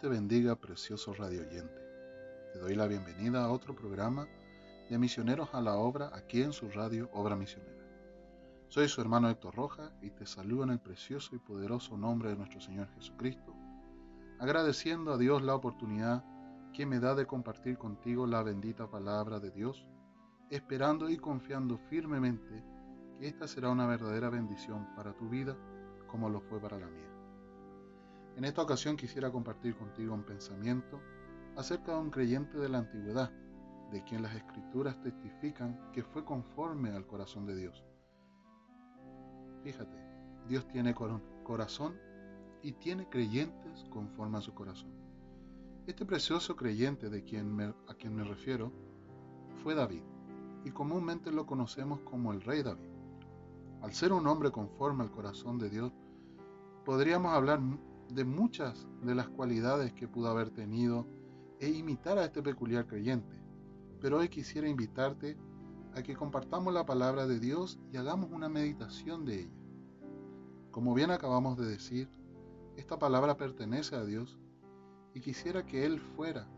Te bendiga, precioso radio oyente. Te doy la bienvenida a otro programa de Misioneros a la Obra aquí en su radio Obra Misionera. Soy su hermano Héctor Roja y te saludo en el precioso y poderoso nombre de nuestro Señor Jesucristo, agradeciendo a Dios la oportunidad que me da de compartir contigo la bendita palabra de Dios, esperando y confiando firmemente que esta será una verdadera bendición para tu vida como lo fue para la mía. En esta ocasión quisiera compartir contigo un pensamiento acerca de un creyente de la antigüedad, de quien las escrituras testifican que fue conforme al corazón de Dios. Fíjate, Dios tiene corazón y tiene creyentes conforme a su corazón. Este precioso creyente de quien a quien me refiero fue David, y comúnmente lo conocemos como el rey David. Al ser un hombre conforme al corazón de Dios, podríamos hablar de muchas de las cualidades que pudo haber tenido e imitar a este peculiar creyente. Pero hoy quisiera invitarte a que compartamos la palabra de Dios y hagamos una meditación de ella. Como bien acabamos de decir, esta palabra pertenece a Dios y quisiera que Él fuera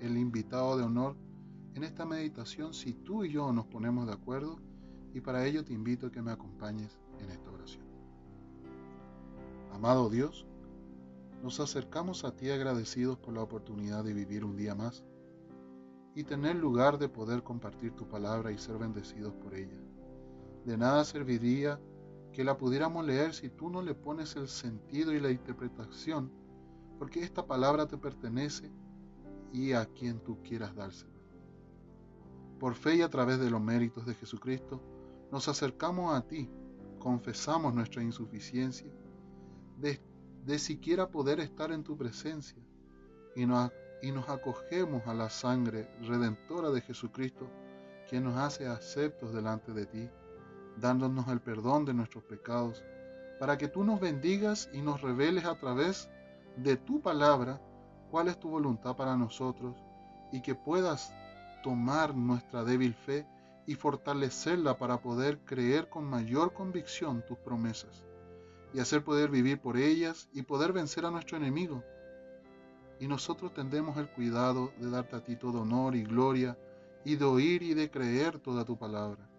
el invitado de honor en esta meditación si tú y yo nos ponemos de acuerdo y para ello te invito a que me acompañes en esta oración. Amado Dios, nos acercamos a ti agradecidos por la oportunidad de vivir un día más y tener lugar de poder compartir tu palabra y ser bendecidos por ella. De nada serviría que la pudiéramos leer si tú no le pones el sentido y la interpretación, porque esta palabra te pertenece y a quien tú quieras dársela. Por fe y a través de los méritos de Jesucristo, nos acercamos a ti, confesamos nuestra insuficiencia, de siquiera poder estar en tu presencia. Y nos, y nos acogemos a la sangre redentora de Jesucristo, quien nos hace aceptos delante de ti, dándonos el perdón de nuestros pecados, para que tú nos bendigas y nos reveles a través de tu palabra cuál es tu voluntad para nosotros y que puedas tomar nuestra débil fe y fortalecerla para poder creer con mayor convicción tus promesas y hacer poder vivir por ellas y poder vencer a nuestro enemigo. Y nosotros tendremos el cuidado de darte a ti todo honor y gloria y de oír y de creer toda tu palabra.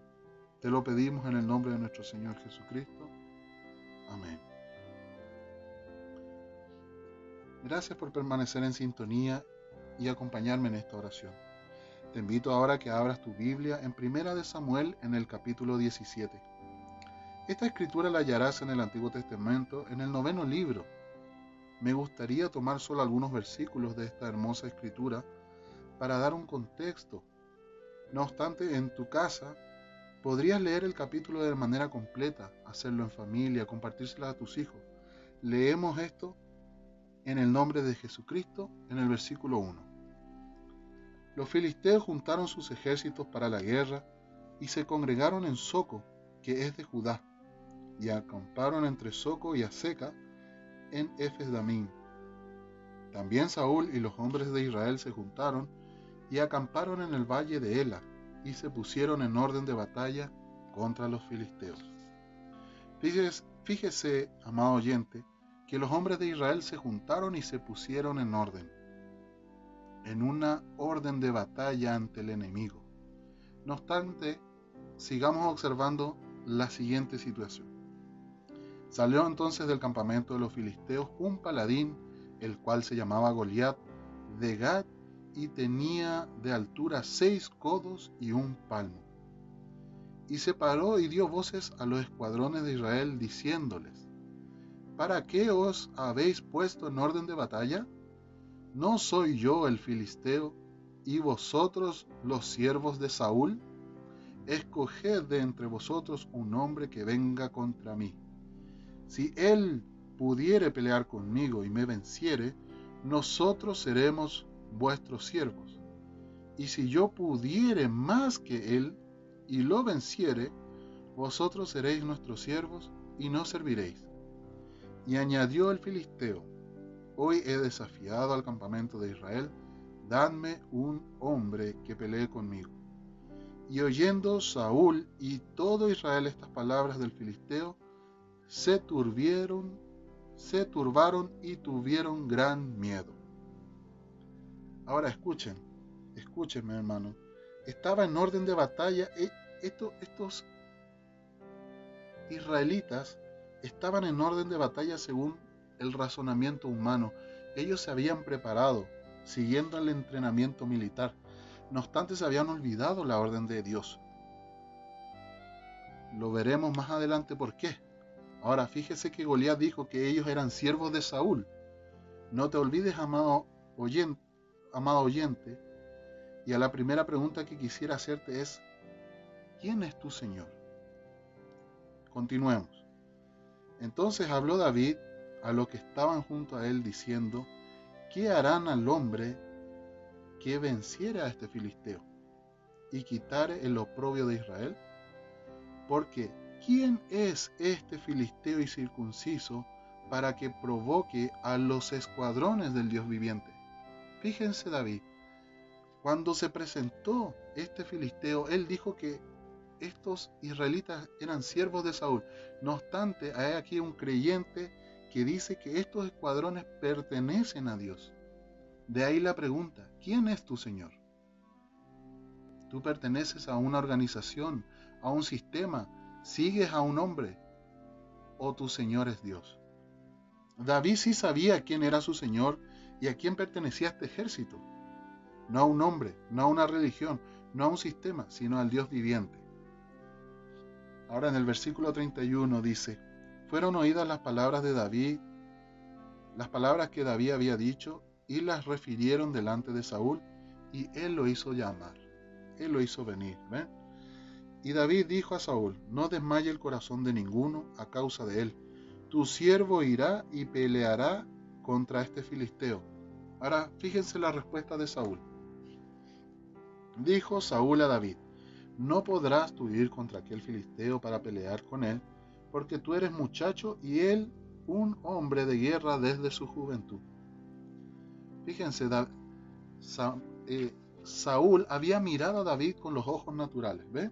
Te lo pedimos en el nombre de nuestro Señor Jesucristo. Amén. Gracias por permanecer en sintonía y acompañarme en esta oración. Te invito ahora a que abras tu Biblia en Primera de Samuel en el capítulo 17. Esta escritura la hallarás en el Antiguo Testamento, en el noveno libro. Me gustaría tomar solo algunos versículos de esta hermosa escritura para dar un contexto. No obstante, en tu casa podrías leer el capítulo de manera completa, hacerlo en familia, compartírselo a tus hijos. Leemos esto en el nombre de Jesucristo en el versículo 1. Los filisteos juntaron sus ejércitos para la guerra y se congregaron en Soco, que es de Judá y acamparon entre Soco y Aseca en Efes Damín. También Saúl y los hombres de Israel se juntaron y acamparon en el valle de Ela y se pusieron en orden de batalla contra los filisteos. Fíjese, fíjese, amado oyente, que los hombres de Israel se juntaron y se pusieron en orden, en una orden de batalla ante el enemigo. No obstante, sigamos observando la siguiente situación. Salió entonces del campamento de los filisteos un paladín, el cual se llamaba Goliat, de Gad, y tenía de altura seis codos y un palmo. Y se paró y dio voces a los escuadrones de Israel, diciéndoles, ¿Para qué os habéis puesto en orden de batalla? ¿No soy yo el filisteo y vosotros los siervos de Saúl? Escoged de entre vosotros un hombre que venga contra mí si él pudiere pelear conmigo y me venciere, nosotros seremos vuestros siervos. Y si yo pudiere más que él y lo venciere, vosotros seréis nuestros siervos y no serviréis. Y añadió el filisteo, hoy he desafiado al campamento de Israel, dadme un hombre que pelee conmigo. Y oyendo Saúl y todo Israel estas palabras del filisteo, se turbieron, se turbaron y tuvieron gran miedo. Ahora escuchen, escúchenme hermano, estaba en orden de batalla, e, estos israelitas estaban en orden de batalla según el razonamiento humano. Ellos se habían preparado siguiendo el entrenamiento militar. No obstante, se habían olvidado la orden de Dios. Lo veremos más adelante por qué. Ahora, fíjese que Goliat dijo que ellos eran siervos de Saúl. No te olvides, amado oyente, amado oyente, y a la primera pregunta que quisiera hacerte es, ¿quién es tu Señor? Continuemos. Entonces habló David a los que estaban junto a él diciendo, ¿qué harán al hombre que venciera a este filisteo y quitare el oprobio de Israel? Porque ¿quién es este filisteo y circunciso para que provoque a los escuadrones del Dios viviente? Fíjense David, cuando se presentó este filisteo, él dijo que estos israelitas eran siervos de Saúl. No obstante, hay aquí un creyente que dice que estos escuadrones pertenecen a Dios. De ahí la pregunta, ¿quién es tu Señor? Tú perteneces a una organización, a un sistema, sigues a un hombre o tu Señor es Dios. David sí sabía quién era su Señor y a quién pertenecía este ejército. No a un hombre, no a una religión, no a un sistema, sino al Dios viviente. Ahora en el versículo 31 dice, fueron oídas las palabras de David, las palabras que David había dicho, y las refirieron delante de Saúl, y él lo hizo llamar, él lo hizo venir. ¿ven? Y David dijo a Saúl, no desmaye el corazón de ninguno a causa de él. Tu siervo irá y peleará contra este filisteo. Ahora fíjense la respuesta de Saúl. Dijo Saúl a David, no podrás tú ir contra aquel filisteo para pelear con él, porque tú eres muchacho y él un hombre de guerra desde su juventud. Fíjense, eh, Saúl había mirado a David con los ojos naturales, ¿ve?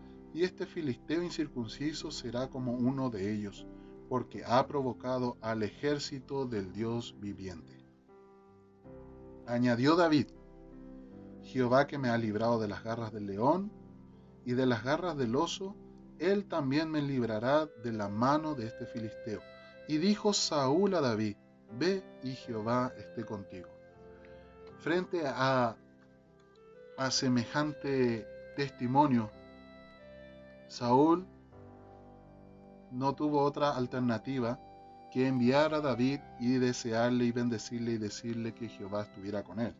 y este filisteo incircunciso será como uno de ellos, porque ha provocado al ejército del Dios viviente. Añadió David, Jehová que me ha librado de las garras del león y de las garras del oso, él también me librará de la mano de este filisteo. Y dijo Saúl a David, ve y Jehová esté contigo. Frente a, a semejante testimonio, Saúl no tuvo otra alternativa que enviar a David y desearle y bendecirle y decirle que Jehová estuviera con él.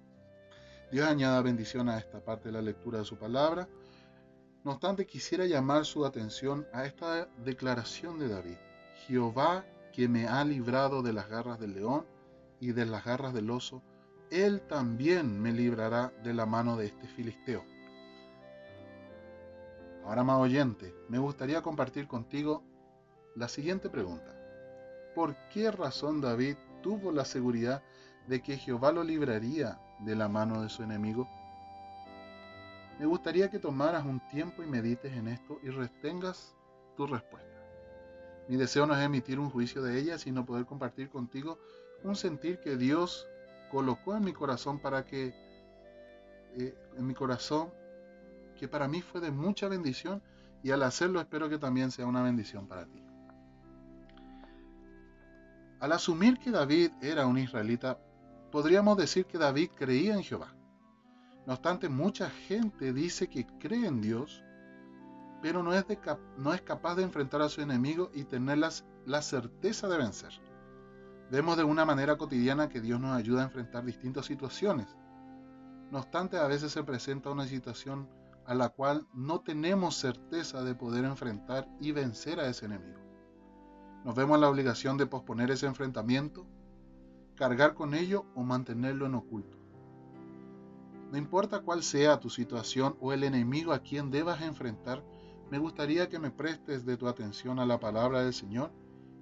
Dios añada bendición a esta parte de la lectura de su palabra. No obstante, quisiera llamar su atención a esta declaración de David. Jehová que me ha librado de las garras del león y de las garras del oso, él también me librará de la mano de este filisteo. Ahora, más oyente, me gustaría compartir contigo la siguiente pregunta. ¿Por qué razón David tuvo la seguridad de que Jehová lo libraría de la mano de su enemigo? Me gustaría que tomaras un tiempo y medites en esto y retengas tu respuesta. Mi deseo no es emitir un juicio de ella, sino poder compartir contigo un sentir que Dios colocó en mi corazón para que, eh, en mi corazón, que para mí fue de mucha bendición y al hacerlo espero que también sea una bendición para ti. Al asumir que David era un israelita, podríamos decir que David creía en Jehová. No obstante, mucha gente dice que cree en Dios, pero no es, no es capaz de enfrentar a su enemigo y tener la certeza de vencer. Vemos de una manera cotidiana que Dios nos ayuda a enfrentar distintas situaciones. No obstante, a veces se presenta una situación a la cual no tenemos certeza de poder enfrentar y vencer a ese enemigo. Nos vemos la obligación de posponer ese enfrentamiento, cargar con ello o mantenerlo en oculto. No importa cuál sea tu situación o el enemigo a quien debas enfrentar, me gustaría que me prestes de tu atención a la palabra del Señor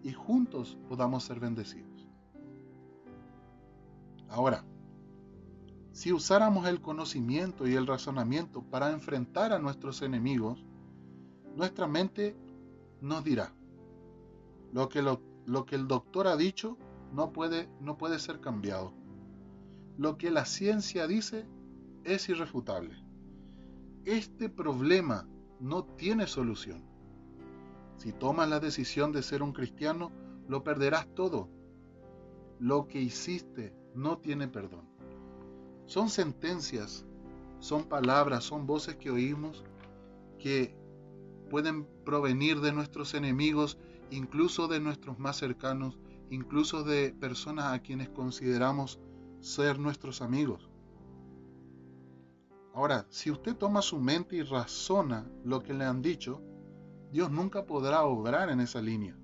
y juntos podamos ser bendecidos. Ahora, si usáramos el conocimiento y el razonamiento para enfrentar a nuestros enemigos, nuestra mente nos dirá, lo que, lo, que el doctor ha dicho no puede, no puede ser cambiado. Lo que la ciencia dice es irrefutable. Este problema no tiene solución. Si tomas la decisión de ser un cristiano, lo perderás todo. Lo que hiciste no tiene perdón. Son sentencias, son palabras, son voces que oímos que pueden provenir de nuestros enemigos, incluso de nuestros más cercanos, incluso de personas a quienes consideramos ser nuestros amigos. Ahora, si usted toma su mente y razona lo que le han dicho, Dios nunca podrá obrar en esa línea.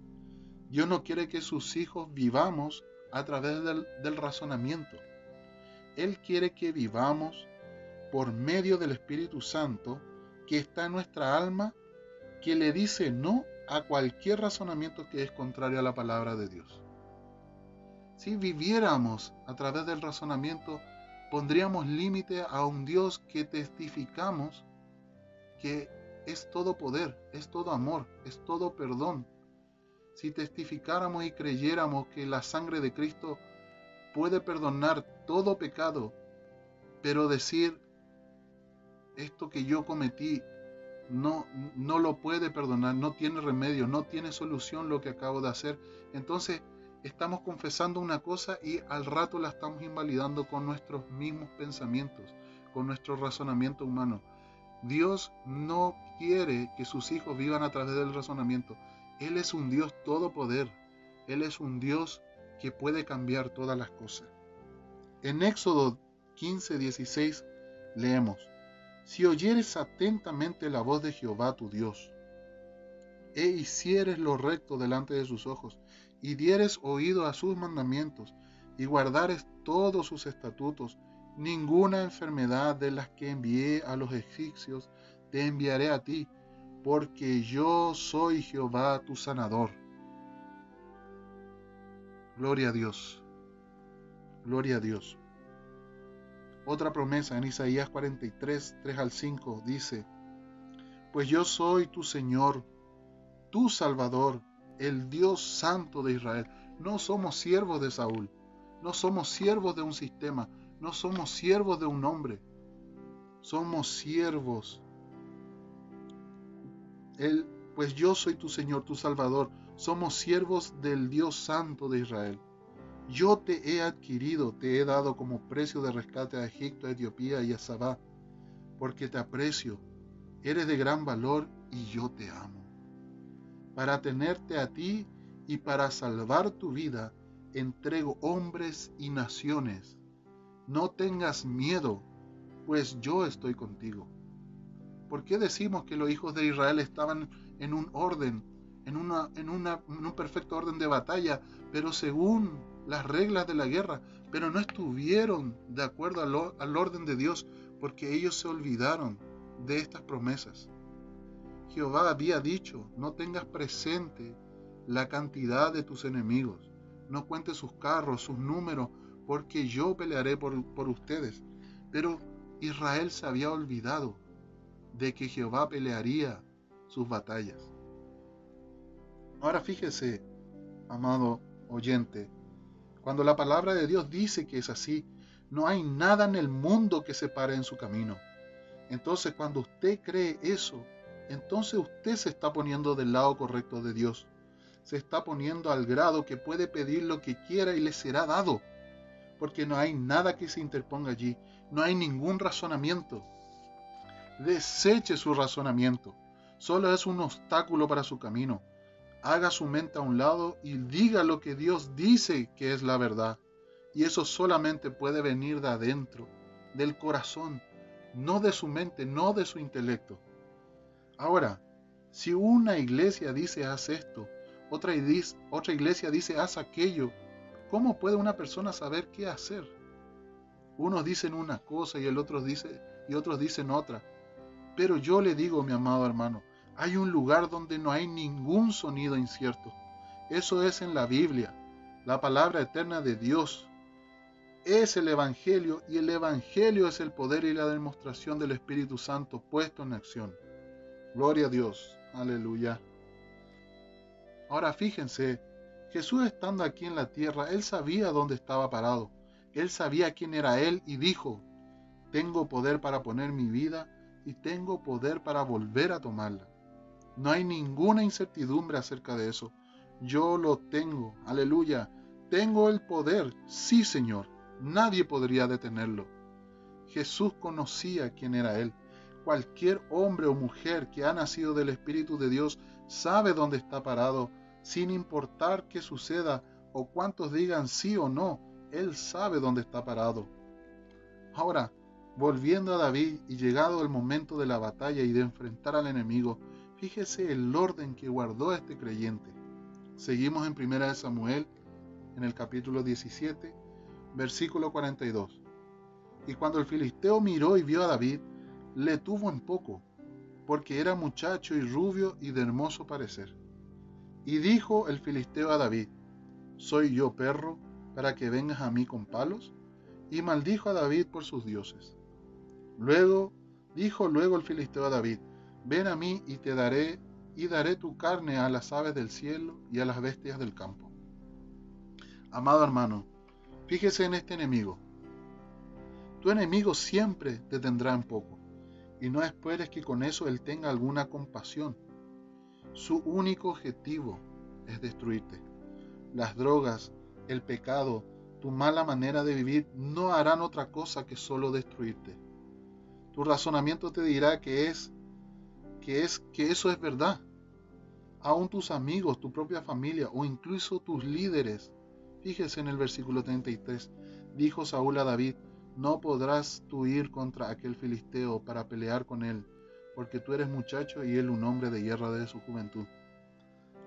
Dios no quiere que sus hijos vivamos a través del, del razonamiento. Él quiere que vivamos por medio del Espíritu Santo que está en nuestra alma, que le dice no a cualquier razonamiento que es contrario a la palabra de Dios. Si viviéramos a través del razonamiento, pondríamos límite a un Dios que testificamos que es todo poder, es todo amor, es todo perdón. Si testificáramos y creyéramos que la sangre de Cristo puede perdonar todo pecado, pero decir esto que yo cometí no, no lo puede perdonar, no tiene remedio, no tiene solución lo que acabo de hacer, entonces estamos confesando una cosa y al rato la estamos invalidando con nuestros mismos pensamientos, con nuestro razonamiento humano. Dios no quiere que sus hijos vivan a través del razonamiento. Él es un Dios todopoder. Él es un Dios que puede cambiar todas las cosas. En Éxodo 15, 16 leemos, Si oyeres atentamente la voz de Jehová tu Dios, e hicieres lo recto delante de sus ojos, y dieres oído a sus mandamientos, y guardares todos sus estatutos, ninguna enfermedad de las que envié a los egipcios te enviaré a ti, porque yo soy Jehová tu sanador. Gloria a Dios. Gloria a Dios. Otra promesa en Isaías 43, 3 al 5 dice, Pues yo soy tu Señor, tu Salvador, el Dios Santo de Israel. No somos siervos de Saúl, no somos siervos de un sistema, no somos siervos de un hombre, somos siervos. Él, pues yo soy tu Señor, tu Salvador, somos siervos del Dios Santo de Israel. Yo te he adquirido, te he dado como precio de rescate a Egipto, a Etiopía y a Sabá, porque te aprecio, eres de gran valor y yo te amo para tenerte a ti y para salvar tu vida, entrego hombres y naciones. No tengas miedo, pues yo estoy contigo. ¿Por qué decimos que los hijos de Israel estaban en un orden, en, un perfecto orden de batalla, pero según las reglas de la guerra, pero no estuvieron de acuerdo al orden de Dios, porque ellos se olvidaron de estas promesas? Jehová había dicho, no tengas presente la cantidad de tus enemigos, no cuentes sus carros, sus números, porque yo pelearé por ustedes. Pero Israel se había olvidado de que Jehová pelearía sus batallas. Ahora fíjese, amado oyente, cuando la palabra de Dios dice que es así, no hay nada en el mundo que se pare en su camino. Entonces cuando usted cree eso, entonces usted se está poniendo del lado correcto de Dios. Se está poniendo al grado que puede pedir lo que quiera y le será dado. Porque no hay nada que se interponga allí. No hay ningún razonamiento. Deseche su razonamiento. Solo es un obstáculo para su camino. Haga su mente a un lado y diga lo que Dios dice que es la verdad. Y eso solamente puede venir de adentro, del corazón, no de su mente, no de su intelecto. Ahora, si una iglesia dice haz esto, otra, otra iglesia dice haz aquello, ¿cómo puede una persona saber qué hacer? Unos dicen una cosa y el otro dice y otros dicen otra. Pero yo le digo, mi amado hermano, hay un lugar donde no hay ningún sonido incierto. Eso es en la Biblia, la palabra eterna de Dios. Es el Evangelio y el Evangelio es el poder y la demostración del Espíritu Santo puesto en acción. Gloria a Dios. Aleluya. Ahora fíjense, Jesús estando aquí en la tierra, él sabía dónde estaba parado. Él sabía quién era él y dijo, tengo poder para poner mi vida y tengo poder para volver a tomarla. No hay ninguna incertidumbre acerca de eso. Yo lo tengo. Aleluya. Tengo el poder. Sí, Señor. Nadie podría detenerlo. Jesús conocía quién era Él. Cualquier hombre o mujer que ha nacido del Espíritu de Dios sabe dónde está parado, sin importar qué suceda o cuántos digan sí o no. Él sabe dónde está parado. Ahora, volviendo a David y llegado el momento de la batalla y de enfrentar al enemigo, Fíjese el orden que guardó este creyente. Seguimos en 1 Samuel, en el capítulo 17, versículo 42. Y cuando el filisteo miró y vio a David, le tuvo en poco, porque era muchacho y rubio y de hermoso parecer. Y dijo el filisteo a David, ¿soy yo perro para que vengas a mí con palos? Y maldijo a David por sus dioses. Luego dijo luego el filisteo a David, Ven a mí y te daré, y daré tu carne a las aves del cielo y a las bestias del campo. Amado hermano, fíjese en este enemigo. Tu enemigo siempre te tendrá en poco, y no esperes que con eso él tenga alguna compasión. Su único objetivo es destruirte. Las drogas, el pecado, tu mala manera de vivir no harán otra cosa que solo destruirte. Tu razonamiento te dirá que es que es que eso es verdad. Aún tus amigos, tu propia familia o incluso tus líderes. Fíjese en el versículo 33. Dijo Saúl a David, no podrás tú ir contra aquel filisteo para pelear con él, porque tú eres muchacho y él un hombre de guerra de su juventud.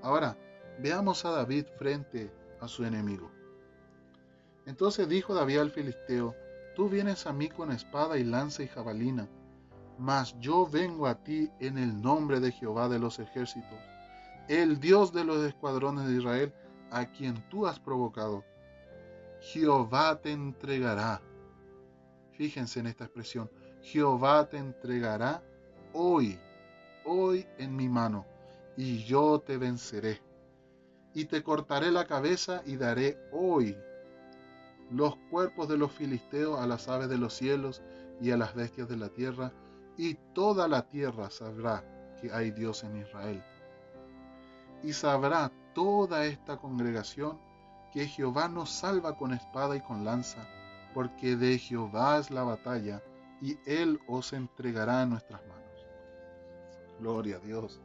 Ahora, veamos a David frente a su enemigo. Entonces dijo David al filisteo, tú vienes a mí con espada y lanza y jabalina, mas yo vengo a ti en el nombre de Jehová de los ejércitos, el Dios de los escuadrones de Israel, a quien tú has provocado. Jehová te entregará. Fíjense en esta expresión. Jehová te entregará hoy, hoy en mi mano, y yo te venceré. Y te cortaré la cabeza y daré hoy los cuerpos de los filisteos a las aves de los cielos y a las bestias de la tierra, y toda la tierra sabrá que hay Dios en Israel. Y sabrá toda esta congregación que Jehová nos salva con espada y con lanza, porque de Jehová es la batalla, y Él os entregará en nuestras manos. Gloria a Dios.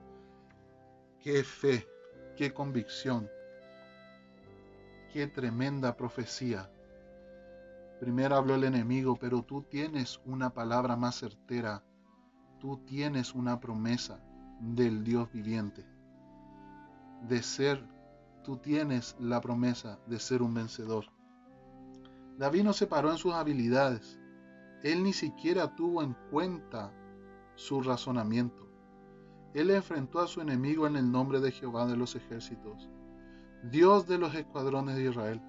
Qué fe, qué convicción, qué tremenda profecía. Primero habló el enemigo, pero tú tienes una palabra más certera tú tienes una promesa del Dios viviente, de ser, tú tienes la promesa de ser un vencedor. David no se paró en sus habilidades, él ni siquiera tuvo en cuenta su razonamiento. Él enfrentó a su enemigo en el nombre de Jehová de los ejércitos, Dios de los escuadrones de Israel,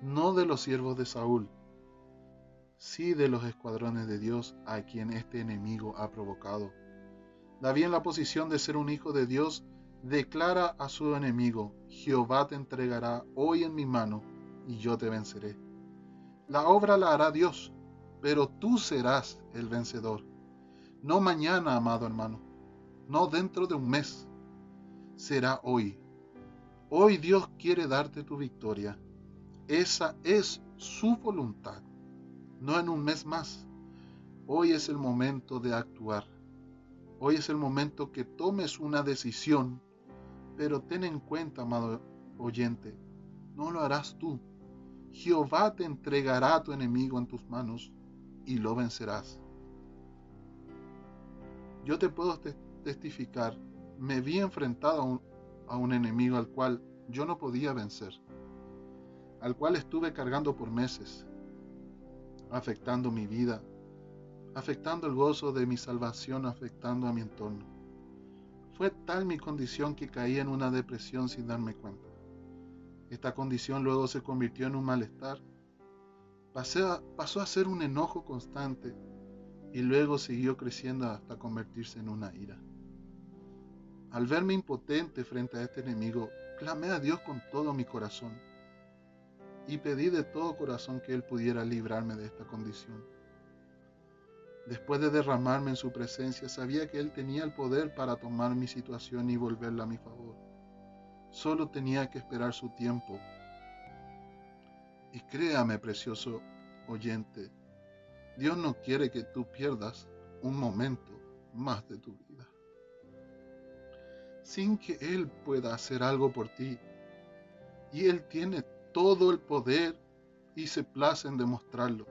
no de los siervos de Saúl, sí de los escuadrones de Dios a quien este enemigo ha provocado. David en la posición de ser un hijo de Dios declara a su enemigo, Jehová te entregará hoy en mi mano y yo te venceré. La obra la hará Dios, pero tú serás el vencedor. No mañana, amado hermano, no dentro de un mes, será hoy. Hoy Dios quiere darte tu victoria. Esa es su voluntad no en un mes más. Hoy es el momento de actuar. Hoy es el momento que tomes una decisión, pero ten en cuenta, amado oyente, no lo harás tú. Jehová te entregará a tu enemigo en tus manos y lo vencerás. Yo te puedo testificar, me vi enfrentado a un, a un enemigo al cual yo no podía vencer, al cual estuve cargando por meses, afectando mi vida, afectando el gozo de mi salvación, afectando a mi entorno. Fue tal mi condición que caí en una depresión sin darme cuenta. Esta condición luego se convirtió en un malestar. pasó a ser un enojo constante y luego siguió creciendo hasta convertirse en una ira. Al verme impotente frente a este enemigo, clamé a Dios con todo mi corazón y pedí de todo corazón que Él pudiera librarme de esta condición. Después de derramarme en su presencia, sabía que Él tenía el poder para tomar mi situación y volverla a mi favor. Solo tenía que esperar su tiempo. Y créame, precioso oyente, Dios no quiere que tú pierdas un momento más de tu vida. Sin que Él pueda hacer algo por ti. Y Él tiene todo el poder y se place en demostrarlo.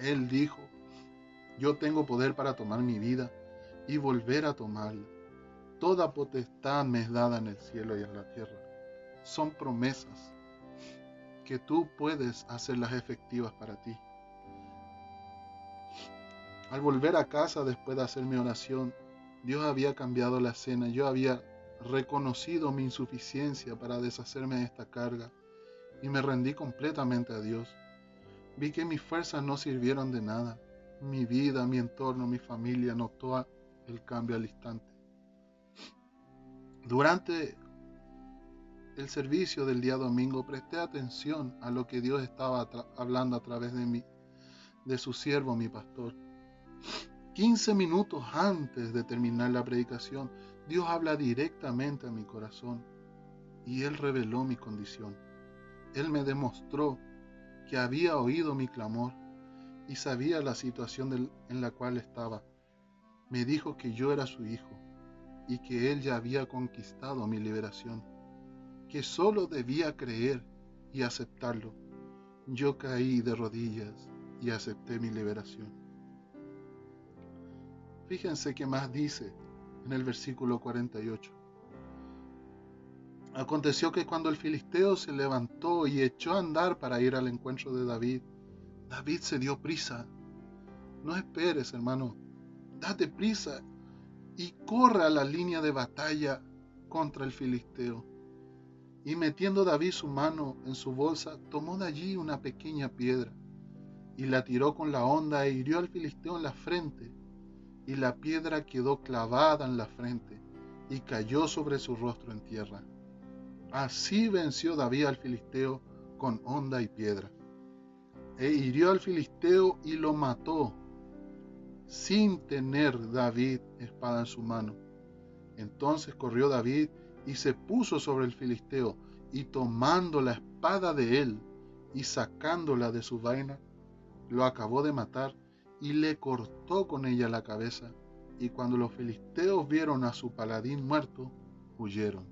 Él dijo, yo tengo poder para tomar mi vida y volver a tomarla. Toda potestad me es dada en el cielo y en la tierra. Son promesas que tú puedes hacerlas efectivas para ti. Al volver a casa después de hacer mi oración, Dios había cambiado la escena. Yo había reconocido mi insuficiencia para deshacerme de esta carga y me rendí completamente a Dios. Vi que mis fuerzas no sirvieron de nada. Mi vida, mi entorno, mi familia notó el cambio al instante. Durante el servicio del día domingo presté atención a lo que Dios estaba hablando a través de mí, de su siervo, mi pastor. 15 minutos antes de terminar la predicación, Dios habla directamente a mi corazón y Él reveló mi condición. Él me demostró que había oído mi clamor y sabía la situación en la cual estaba. Me dijo que yo era su hijo y que Él ya había conquistado mi liberación, que solo debía creer y aceptarlo. Yo caí de rodillas y acepté mi liberación. Fíjense qué más dice en el versículo 48. Aconteció que cuando el filisteo se levantó y echó a andar para ir al encuentro de David, David se dio prisa. No esperes, hermano, date prisa y corre a la línea de batalla contra el filisteo. Y metiendo David su mano en su bolsa, tomó de allí una pequeña piedra y la tiró con la honda e hirió al filisteo en la frente y la piedra quedó clavada en la frente y cayó sobre su rostro en tierra. Así venció David al filisteo con honda y piedra. E hirió al filisteo y lo mató, sin tener David espada en su mano. Entonces corrió David y se puso sobre el filisteo, y tomando la espada de él y sacándola de su vaina, lo acabó de matar y le cortó con ella la cabeza. Y cuando los filisteos vieron a su paladín muerto, huyeron.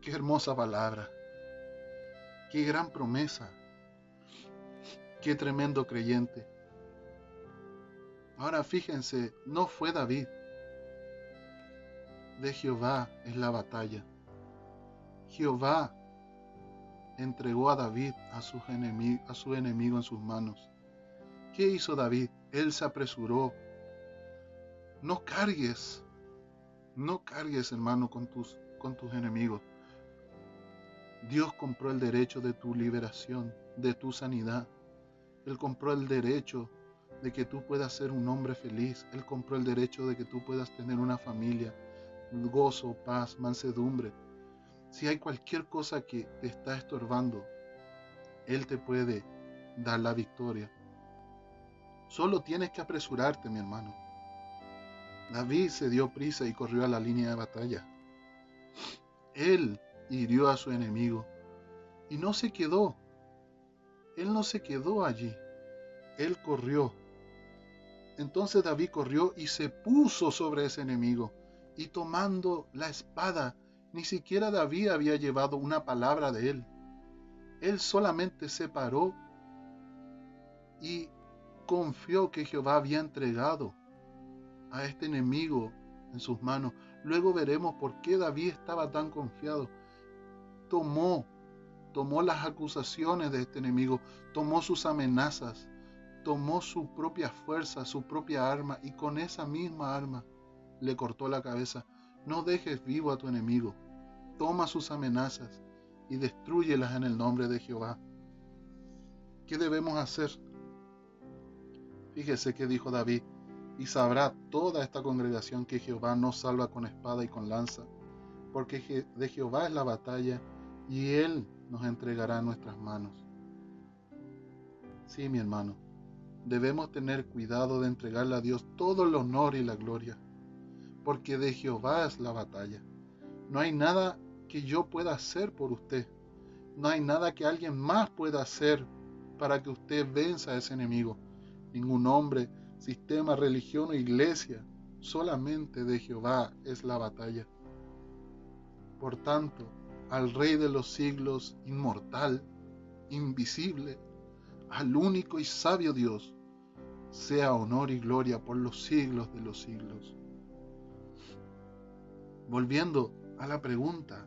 Qué hermosa palabra. Qué gran promesa. Qué tremendo creyente. Ahora fíjense, no fue David. De Jehová es la batalla. Jehová entregó a David a su, enemigo, a su enemigo en sus manos. ¿Qué hizo David? Él se apresuró. No cargues, no cargues, hermano, con tus, con tus enemigos. Dios compró el derecho de tu liberación, de tu sanidad. Él compró el derecho de que tú puedas ser un hombre feliz. Él compró el derecho de que tú puedas tener una familia, gozo, paz, mansedumbre. Si hay cualquier cosa que te está estorbando, Él te puede dar la victoria. Solo tienes que apresurarte, mi hermano. David se dio prisa y corrió a la línea de batalla. Él hirió a su enemigo y no se quedó. Él no se quedó allí. Él corrió. Entonces David corrió y se puso sobre ese enemigo y tomando la espada, ni siquiera David había llevado una palabra de él. Él solamente se paró y confió que Jehová había entregado a este enemigo en sus manos. Luego veremos por qué David estaba tan confiado. Tomó, tomó las acusaciones de este enemigo, tomó sus amenazas, tomó su propia fuerza, su propia arma y con esa misma arma le cortó la cabeza. No dejes vivo a tu enemigo. Toma sus amenazas y destruyelas en el nombre de Jehová. ¿Qué debemos hacer? Fíjese que dijo David, y sabrá toda esta congregación que Jehová no salva con espada y con lanza, porque de Jehová es la batalla y Él nos entregará en nuestras manos. Sí, mi hermano, debemos tener cuidado de entregarle a Dios todo el honor y la gloria, porque de Jehová es la batalla. No hay nada que yo pueda hacer por usted. No hay nada que alguien más pueda hacer para que usted venza a ese enemigo. Ningún hombre, sistema, religión o iglesia, solamente de Jehová es la batalla. Por tanto, al Rey de los siglos, inmortal, invisible, al único y sabio Dios, sea honor y gloria por los siglos de los siglos. Volviendo a la pregunta,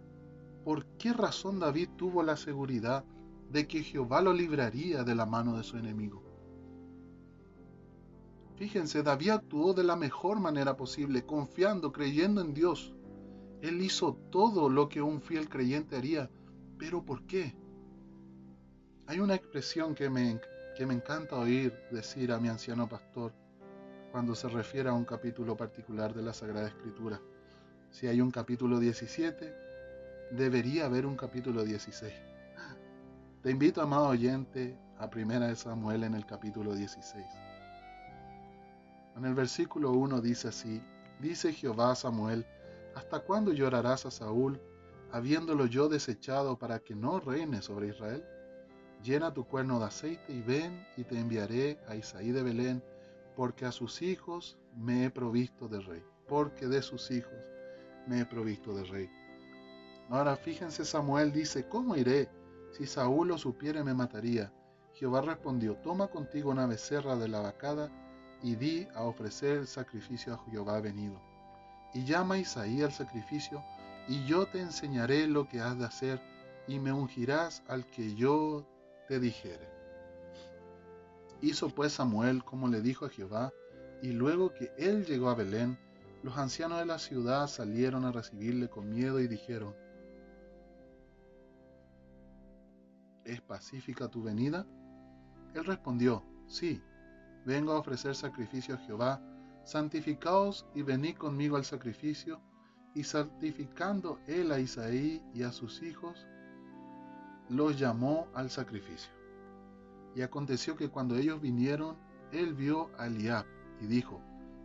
¿por qué razón David tuvo la seguridad de que Jehová lo libraría de la mano de su enemigo? Fíjense, David actuó de la mejor manera posible, confiando, creyendo en Dios. Él hizo todo lo que un fiel creyente haría. ¿Pero por qué? Hay una expresión que me, que me encanta oír decir a mi anciano pastor cuando se refiere a un capítulo particular de la Sagrada Escritura. Si hay un capítulo 17, debería haber un capítulo 16. Te invito, amado oyente, a Primera de Samuel en el capítulo 16. En el versículo 1 dice así, dice Jehová a Samuel, ¿hasta cuándo llorarás a Saúl, habiéndolo yo desechado para que no reine sobre Israel? Llena tu cuerno de aceite y ven y te enviaré a Isaí de Belén, porque a sus hijos me he provisto de rey, porque de sus hijos me he provisto de rey. Ahora fíjense, Samuel dice, ¿cómo iré? Si Saúl lo supiere me mataría. Jehová respondió, toma contigo una becerra de la vacada y di a ofrecer el sacrificio a Jehová venido. Y llama a Isaí al sacrificio, y yo te enseñaré lo que has de hacer, y me ungirás al que yo te dijere. Hizo pues Samuel como le dijo a Jehová, y luego que él llegó a Belén, los ancianos de la ciudad salieron a recibirle con miedo y dijeron, ¿Es pacífica tu venida? Él respondió, sí, vengo a ofrecer sacrificio a Jehová, santificaos y venid conmigo al sacrificio, y santificando él a Isaí y a sus hijos, los llamó al sacrificio. Y aconteció que cuando ellos vinieron, él vio a Eliab y dijo,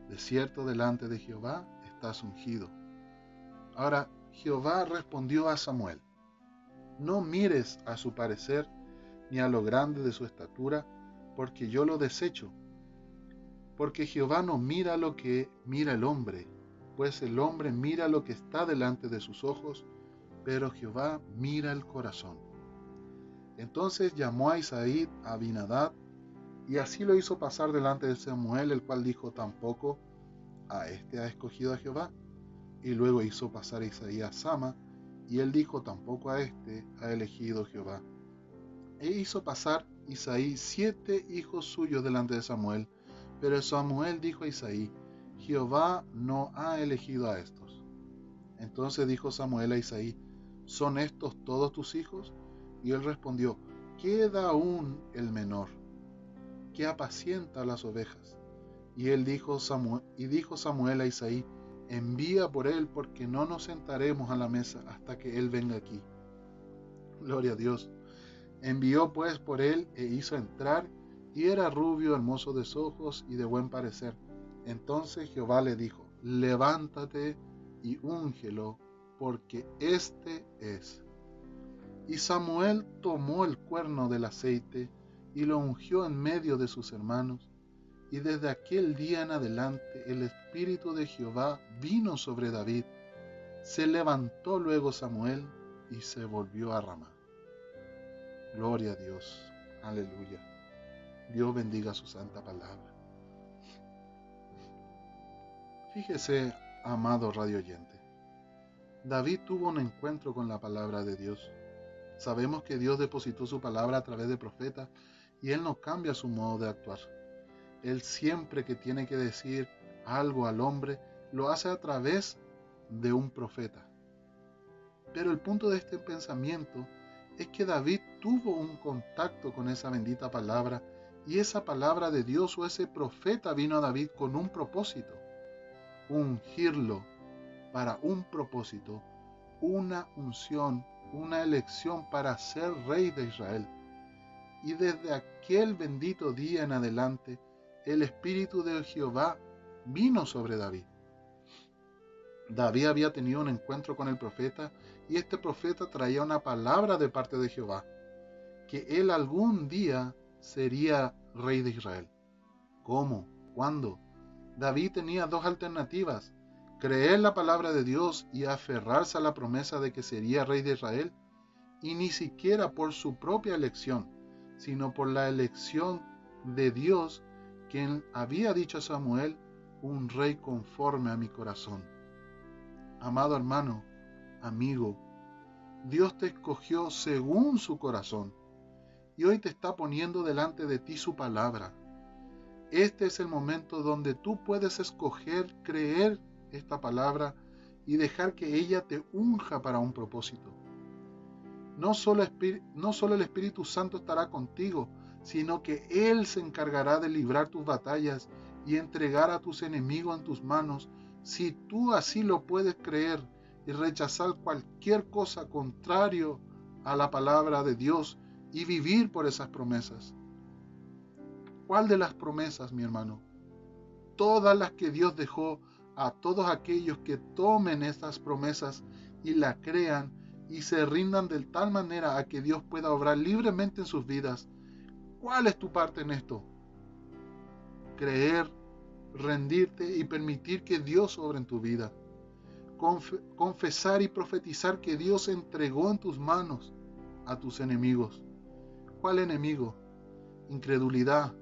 de cierto delante de Jehová estás ungido. Ahora Jehová respondió a Samuel, no mires a su parecer ni a lo grande de su estatura, porque yo lo desecho. Porque Jehová no mira lo que mira el hombre, pues el hombre mira lo que está delante de sus ojos, pero Jehová mira el corazón. Entonces llamó a Isaí a Abinadad, y así lo hizo pasar delante de Samuel, el cual dijo, tampoco a este ha escogido a Jehová. Y luego hizo pasar a Isaí a Sama, y él dijo, tampoco a este ha elegido Jehová. E hizo pasar Isaí siete hijos suyos delante de Samuel, pero Samuel dijo a Isaí, Jehová no ha elegido a estos. Entonces dijo Samuel a Isaí, ¿son estos todos tus hijos? Y él respondió, queda aún el menor, que apacienta las ovejas. Y él dijo Samuel, y dijo Samuel a Isaí, envía por él porque no nos sentaremos a la mesa hasta que él venga aquí. Gloria a Dios. Envió pues por él e hizo entrar, y era rubio, hermoso de ojos y de buen parecer. Entonces Jehová le dijo, levántate y úngelo, porque éste es. Y Samuel tomó el cuerno del aceite y lo ungió en medio de sus hermanos, y desde aquel día en adelante el Espíritu de Jehová vino sobre David. Se levantó luego Samuel y se volvió a Ramá. Gloria a Dios. Aleluya. Dios bendiga su santa palabra. Fíjese, amado radio oyente. David tuvo un encuentro con la palabra de Dios. Sabemos que Dios depositó su palabra a través de profetas y Él no cambia su modo de actuar. Él siempre que tiene que decir algo al hombre, lo hace a través de un profeta. Pero el punto de este pensamiento es que David tuvo un contacto con esa bendita palabra y esa palabra de Dios o ese profeta vino a David con un propósito, ungirlo para un propósito, una unción, una elección para ser rey de Israel. Y desde aquel bendito día en adelante, el Espíritu de Jehová vino sobre David. David había tenido un encuentro con el profeta y este profeta traía una palabra de parte de Jehová, que él algún día sería rey de Israel. ¿Cómo? ¿Cuándo? David tenía dos alternativas, creer la palabra de Dios y aferrarse a la promesa de que sería rey de Israel, y ni siquiera por su propia elección, sino por la elección de Dios, quien había dicho a Samuel, un rey conforme a mi corazón. Amado hermano, amigo, Dios te escogió según su corazón y hoy te está poniendo delante de ti su palabra. Este es el momento donde tú puedes escoger creer esta palabra y dejar que ella te unja para un propósito. No solo, el Espíritu Santo estará contigo, sino que Él se encargará de librar tus batallas y entregar a tus enemigos en tus manos, si tú así lo puedes creer y rechazar cualquier cosa contrario a la palabra de Dios y vivir por esas promesas. ¿Cuál de las promesas, mi hermano? Todas las que Dios dejó a todos aquellos que tomen estas promesas y la crean y se rindan de tal manera a que Dios pueda obrar libremente en sus vidas. ¿Cuál es tu parte en esto? Creer, rendirte y permitir que Dios obre en tu vida. confesar y profetizar que Dios entregó en tus manos a tus enemigos ¿Cuál enemigo? Incredulidad,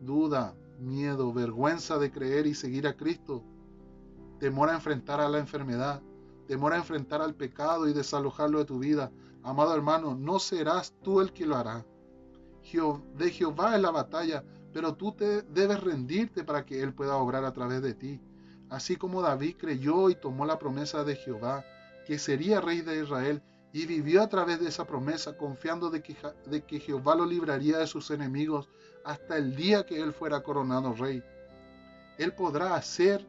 duda, miedo, vergüenza de creer y seguir a Cristo, temor a enfrentar a la enfermedad, temor a enfrentar al pecado y desalojarlo de tu vida. Amado hermano, no serás tú el que lo hará. De Jehová es la batalla, pero tú te debes rendirte para que Él pueda obrar a través de ti. Así como David creyó y tomó la promesa de Jehová, que sería rey de Israel, y vivió a través de esa promesa confiando de que, de que Jehová lo libraría de sus enemigos hasta el día que él fuera coronado rey. Él podrá hacer,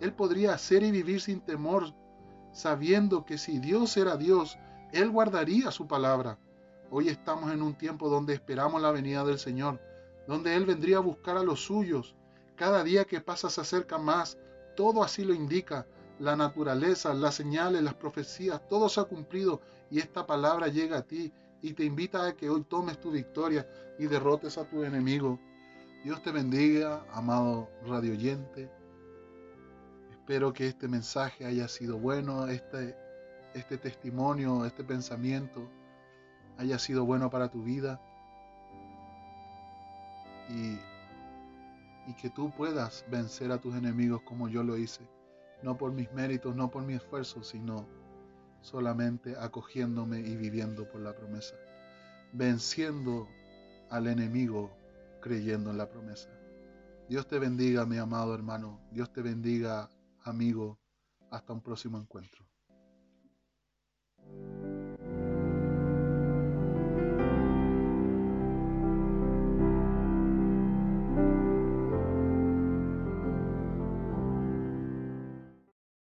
él podría hacer y vivir sin temor, sabiendo que si Dios era Dios, él guardaría su palabra. Hoy estamos en un tiempo donde esperamos la venida del Señor, donde Él vendría a buscar a los suyos. Cada día que pasa se acerca más, todo así lo indica. La naturaleza, las señales, las profecías, todo se ha cumplido y esta palabra llega a ti y te invita a que hoy tomes tu victoria y derrotes a tu enemigo. Dios te bendiga, amado radio oyente. Espero que este mensaje haya sido bueno, este, este testimonio, este pensamiento haya sido bueno para tu vida y que tú puedas vencer a tus enemigos como yo lo hice, no por mis méritos, no por mi esfuerzo, sino solamente acogiéndome y viviendo por la promesa, venciendo al enemigo creyendo en la promesa. Dios te bendiga, mi amado hermano. Dios te bendiga, amigo. Hasta un próximo encuentro.